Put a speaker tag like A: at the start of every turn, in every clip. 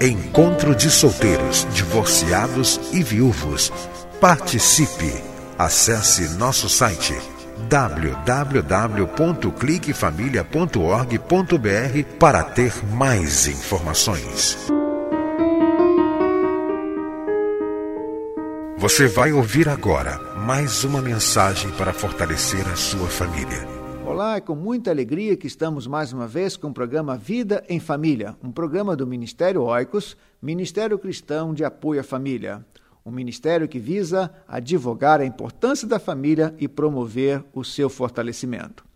A: Encontro de solteiros, divorciados e viúvos. Participe! Acesse nosso site www.cliquefamilia.org.br para ter mais informações. Você vai ouvir agora mais uma mensagem para fortalecer a sua família.
B: Olá, é com muita alegria que estamos mais uma vez com o programa Vida em Família, um programa do Ministério Oicos, Ministério Cristão de Apoio à Família. Um ministério que visa advogar a importância da família e promover o seu fortalecimento.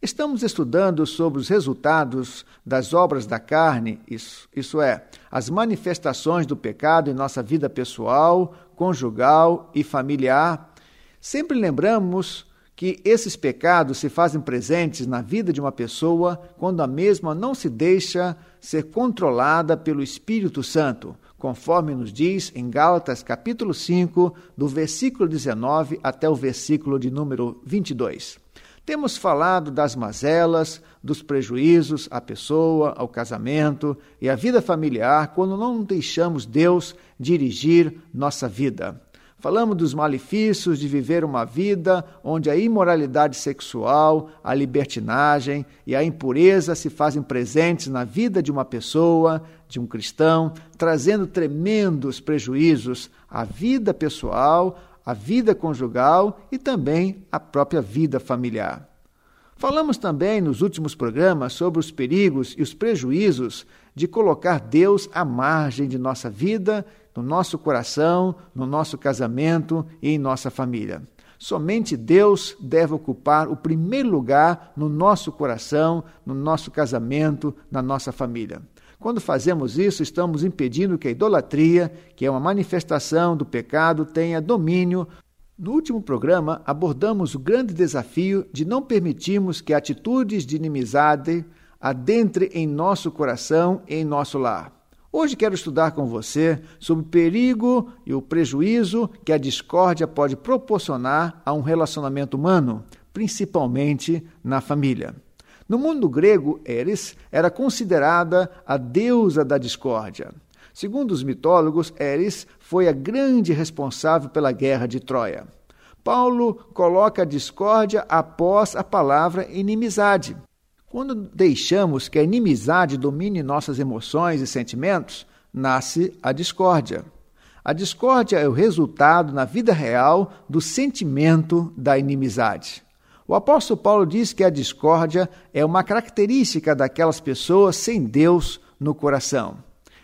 B: Estamos estudando sobre os resultados das obras da carne, isso, isso é, as manifestações do pecado em nossa vida pessoal, conjugal e familiar. Sempre lembramos que esses pecados se fazem presentes na vida de uma pessoa quando a mesma não se deixa ser controlada pelo Espírito Santo, conforme nos diz em Gálatas capítulo 5, do versículo 19 até o versículo de número 22. Temos falado das mazelas, dos prejuízos à pessoa, ao casamento e à vida familiar quando não deixamos Deus dirigir nossa vida. Falamos dos malefícios de viver uma vida onde a imoralidade sexual, a libertinagem e a impureza se fazem presentes na vida de uma pessoa, de um cristão, trazendo tremendos prejuízos à vida pessoal, à vida conjugal e também à própria vida familiar. Falamos também nos últimos programas sobre os perigos e os prejuízos de colocar Deus à margem de nossa vida no nosso coração, no nosso casamento e em nossa família. Somente Deus deve ocupar o primeiro lugar no nosso coração, no nosso casamento, na nossa família. Quando fazemos isso, estamos impedindo que a idolatria, que é uma manifestação do pecado, tenha domínio. No último programa, abordamos o grande desafio de não permitirmos que atitudes de inimizade adentrem em nosso coração e em nosso lar. Hoje quero estudar com você sobre o perigo e o prejuízo que a discórdia pode proporcionar a um relacionamento humano, principalmente na família. No mundo grego, Eris era considerada a deusa da discórdia. Segundo os mitólogos, Eris foi a grande responsável pela guerra de Troia. Paulo coloca a discórdia após a palavra inimizade. Quando deixamos que a inimizade domine nossas emoções e sentimentos, nasce a discórdia. A discórdia é o resultado, na vida real, do sentimento da inimizade. O apóstolo Paulo diz que a discórdia é uma característica daquelas pessoas sem Deus no coração.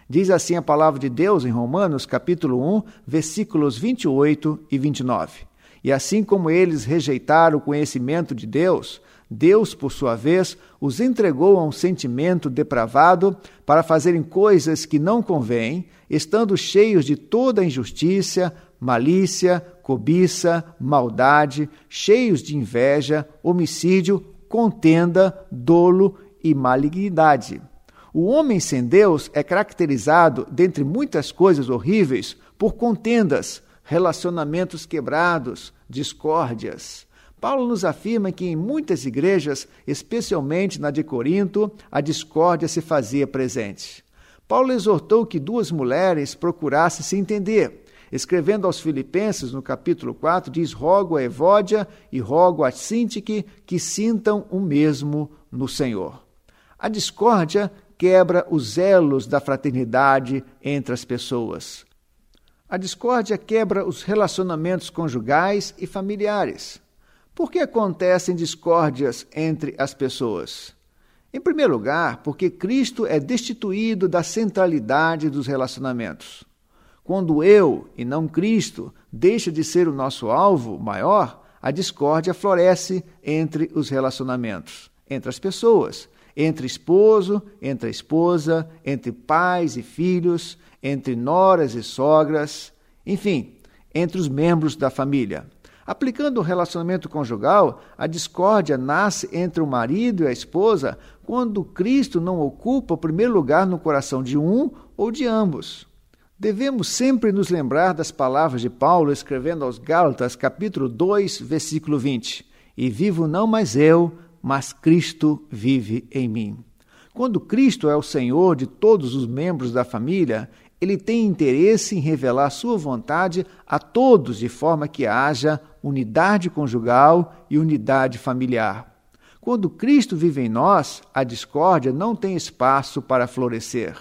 B: Diz assim a palavra de Deus em Romanos, capítulo 1, versículos 28 e 29. E assim como eles rejeitaram o conhecimento de Deus, Deus, por sua vez, os entregou a um sentimento depravado para fazerem coisas que não convêm, estando cheios de toda injustiça, malícia, cobiça, maldade, cheios de inveja, homicídio, contenda, dolo e malignidade. O homem sem Deus é caracterizado, dentre muitas coisas horríveis, por contendas, relacionamentos quebrados, discórdias. Paulo nos afirma que em muitas igrejas, especialmente na de Corinto, a discórdia se fazia presente. Paulo exortou que duas mulheres procurassem se entender. Escrevendo aos Filipenses, no capítulo 4, diz: Rogo a Evódia e rogo a Sintique que sintam o mesmo no Senhor. A discórdia quebra os elos da fraternidade entre as pessoas. A discórdia quebra os relacionamentos conjugais e familiares. Por que acontecem discórdias entre as pessoas? Em primeiro lugar, porque Cristo é destituído da centralidade dos relacionamentos. Quando eu e não Cristo deixa de ser o nosso alvo maior, a discórdia floresce entre os relacionamentos, entre as pessoas, entre esposo, entre a esposa, entre pais e filhos, entre noras e sogras, enfim, entre os membros da família. Aplicando o relacionamento conjugal, a discórdia nasce entre o marido e a esposa quando Cristo não ocupa o primeiro lugar no coração de um ou de ambos. Devemos sempre nos lembrar das palavras de Paulo escrevendo aos Gálatas, capítulo 2, versículo 20: E vivo não mais eu, mas Cristo vive em mim. Quando Cristo é o Senhor de todos os membros da família, ele tem interesse em revelar sua vontade a todos de forma que haja unidade conjugal e unidade familiar. Quando Cristo vive em nós, a discórdia não tem espaço para florescer.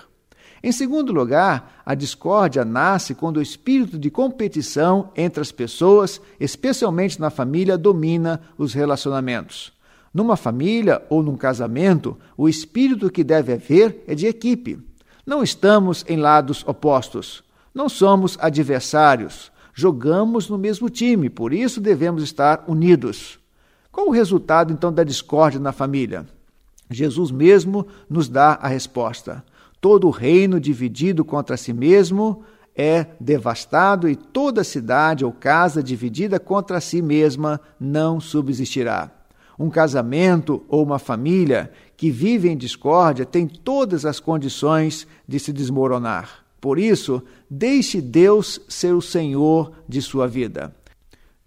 B: Em segundo lugar, a discórdia nasce quando o espírito de competição entre as pessoas, especialmente na família, domina os relacionamentos. Numa família ou num casamento, o espírito que deve haver é de equipe. Não estamos em lados opostos. Não somos adversários. Jogamos no mesmo time, por isso devemos estar unidos. Qual o resultado então da discórdia na família? Jesus mesmo nos dá a resposta. Todo reino dividido contra si mesmo é devastado e toda cidade ou casa dividida contra si mesma não subsistirá. Um casamento ou uma família que vive em discórdia tem todas as condições de se desmoronar. Por isso, deixe Deus ser o Senhor de sua vida.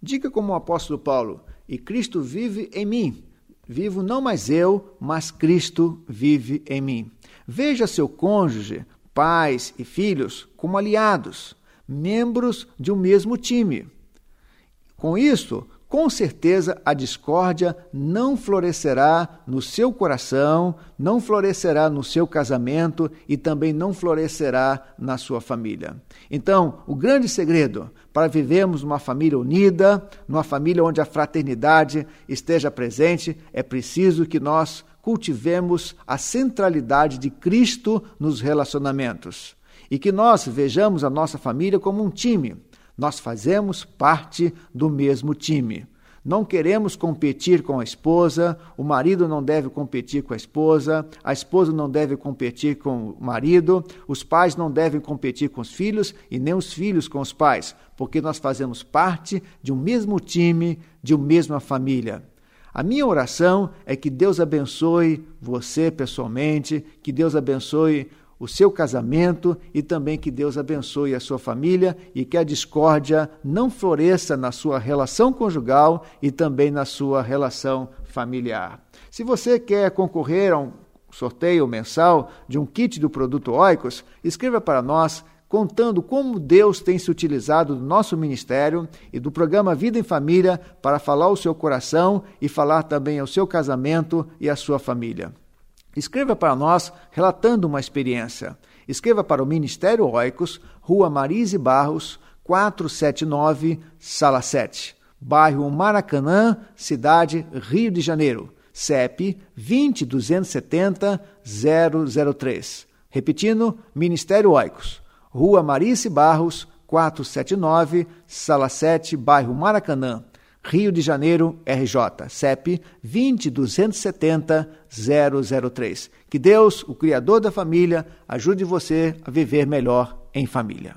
B: Diga como o apóstolo Paulo: E Cristo vive em mim. Vivo não mais eu, mas Cristo vive em mim. Veja seu cônjuge, pais e filhos como aliados, membros de um mesmo time. Com isso, com certeza a discórdia não florescerá no seu coração, não florescerá no seu casamento e também não florescerá na sua família. Então, o grande segredo para vivermos uma família unida, numa família onde a fraternidade esteja presente, é preciso que nós cultivemos a centralidade de Cristo nos relacionamentos e que nós vejamos a nossa família como um time nós fazemos parte do mesmo time. Não queremos competir com a esposa, o marido não deve competir com a esposa, a esposa não deve competir com o marido, os pais não devem competir com os filhos e nem os filhos com os pais, porque nós fazemos parte de um mesmo time, de uma mesma família. A minha oração é que Deus abençoe você pessoalmente, que Deus abençoe o seu casamento e também que Deus abençoe a sua família e que a discórdia não floresça na sua relação conjugal e também na sua relação familiar. Se você quer concorrer a um sorteio mensal de um kit do produto Oicos, escreva para nós contando como Deus tem se utilizado do nosso ministério e do programa Vida em Família para falar ao seu coração e falar também ao seu casamento e à sua família. Escreva para nós relatando uma experiência. Escreva para o Ministério Oicos, Rua Marise Barros, 479, Sala 7, bairro Maracanã, cidade Rio de Janeiro. CEP 20270 003. Repetindo, Ministério Oicos, Rua Marice Barros, 479, Sala 7, bairro Maracanã, Rio de Janeiro, RJ, CEP 20270 003. Que Deus, o Criador da família, ajude você a viver melhor em família.